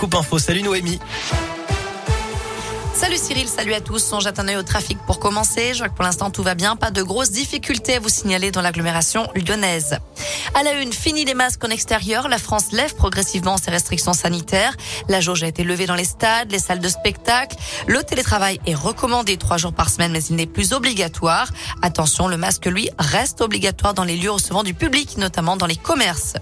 Scoop Info. Salut Noémie. Salut Cyril, salut à tous. On jette un œil au trafic pour commencer. Je vois que pour l'instant tout va bien. Pas de grosses difficultés à vous signaler dans l'agglomération lyonnaise. À la une, fini les masques en extérieur. La France lève progressivement ses restrictions sanitaires. La jauge a été levée dans les stades, les salles de spectacle. Le télétravail est recommandé trois jours par semaine, mais il n'est plus obligatoire. Attention, le masque, lui, reste obligatoire dans les lieux recevant du public, notamment dans les commerces.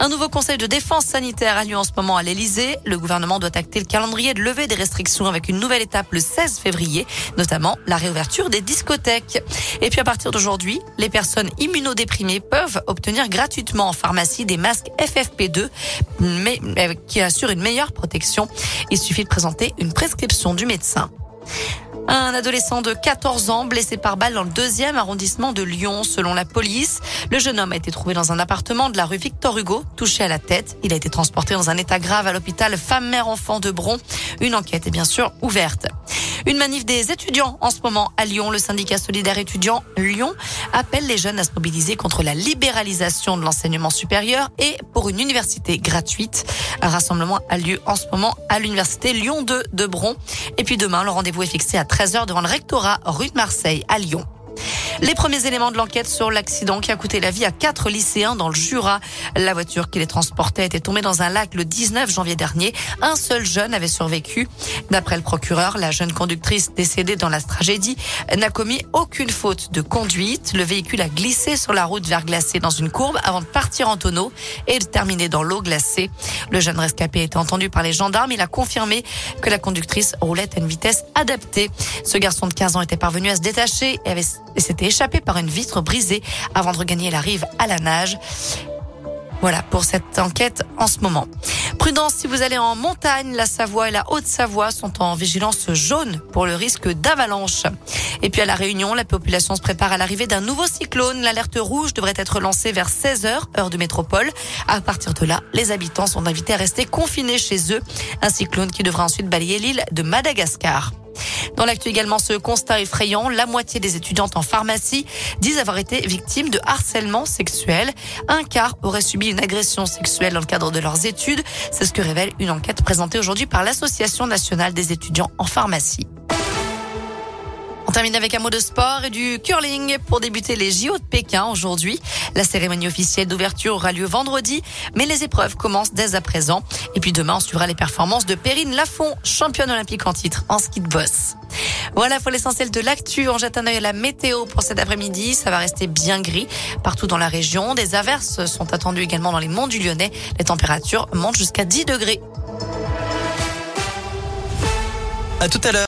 Un nouveau conseil de défense sanitaire a lieu en ce moment à l'Elysée. Le gouvernement doit acter le calendrier de levée des restrictions avec une nouvelle étape le 16 février, notamment la réouverture des discothèques. Et puis à partir d'aujourd'hui, les personnes immunodéprimées peuvent obtenir gratuitement en pharmacie des masques FFP2 mais, euh, qui assurent une meilleure protection. Il suffit de présenter une prescription du médecin. Un adolescent de 14 ans blessé par balle dans le deuxième arrondissement de Lyon, selon la police. Le jeune homme a été trouvé dans un appartement de la rue Victor Hugo, touché à la tête. Il a été transporté dans un état grave à l'hôpital femme-mère-enfant de Bron. Une enquête est bien sûr ouverte. Une manif des étudiants en ce moment à Lyon. Le syndicat solidaire étudiant Lyon appelle les jeunes à se mobiliser contre la libéralisation de l'enseignement supérieur et pour une université gratuite. Un rassemblement a lieu en ce moment à l'université Lyon 2 de Bron. Et puis demain, le rendez-vous est fixé à 13h devant le rectorat rue de Marseille à Lyon. Les premiers éléments de l'enquête sur l'accident qui a coûté la vie à quatre lycéens dans le Jura. La voiture qui les transportait était tombée dans un lac le 19 janvier dernier. Un seul jeune avait survécu. D'après le procureur, la jeune conductrice décédée dans la tragédie n'a commis aucune faute de conduite. Le véhicule a glissé sur la route verglacée dans une courbe avant de partir en tonneau et de terminer dans l'eau glacée. Le jeune rescapé a été entendu par les gendarmes. Il a confirmé que la conductrice roulait à une vitesse adaptée. Ce garçon de 15 ans était parvenu à se détacher et et s'était échappé par une vitre brisée avant de regagner la rive à la nage. Voilà pour cette enquête en ce moment. Prudence si vous allez en montagne, la Savoie et la Haute-Savoie sont en vigilance jaune pour le risque d'avalanche. Et puis à la Réunion, la population se prépare à l'arrivée d'un nouveau cyclone. L'alerte rouge devrait être lancée vers 16 h heure de métropole. À partir de là, les habitants sont invités à rester confinés chez eux. Un cyclone qui devra ensuite balayer l'île de Madagascar. Dans l'actu également, ce constat effrayant, la moitié des étudiantes en pharmacie disent avoir été victimes de harcèlement sexuel. Un quart aurait subi une agression sexuelle dans le cadre de leurs études. C'est ce que révèle une enquête présentée aujourd'hui par l'Association nationale des étudiants en pharmacie. On termine avec un mot de sport et du curling pour débuter les JO de Pékin aujourd'hui. La cérémonie officielle d'ouverture aura lieu vendredi, mais les épreuves commencent dès à présent. Et puis demain, on suivra les performances de Perrine Lafont, championne olympique en titre en ski de boss. Voilà pour l'essentiel de l'actu. On jette un œil à la météo pour cet après-midi. Ça va rester bien gris partout dans la région. Des averses sont attendues également dans les monts du Lyonnais. Les températures montent jusqu'à 10 degrés. À tout à l'heure.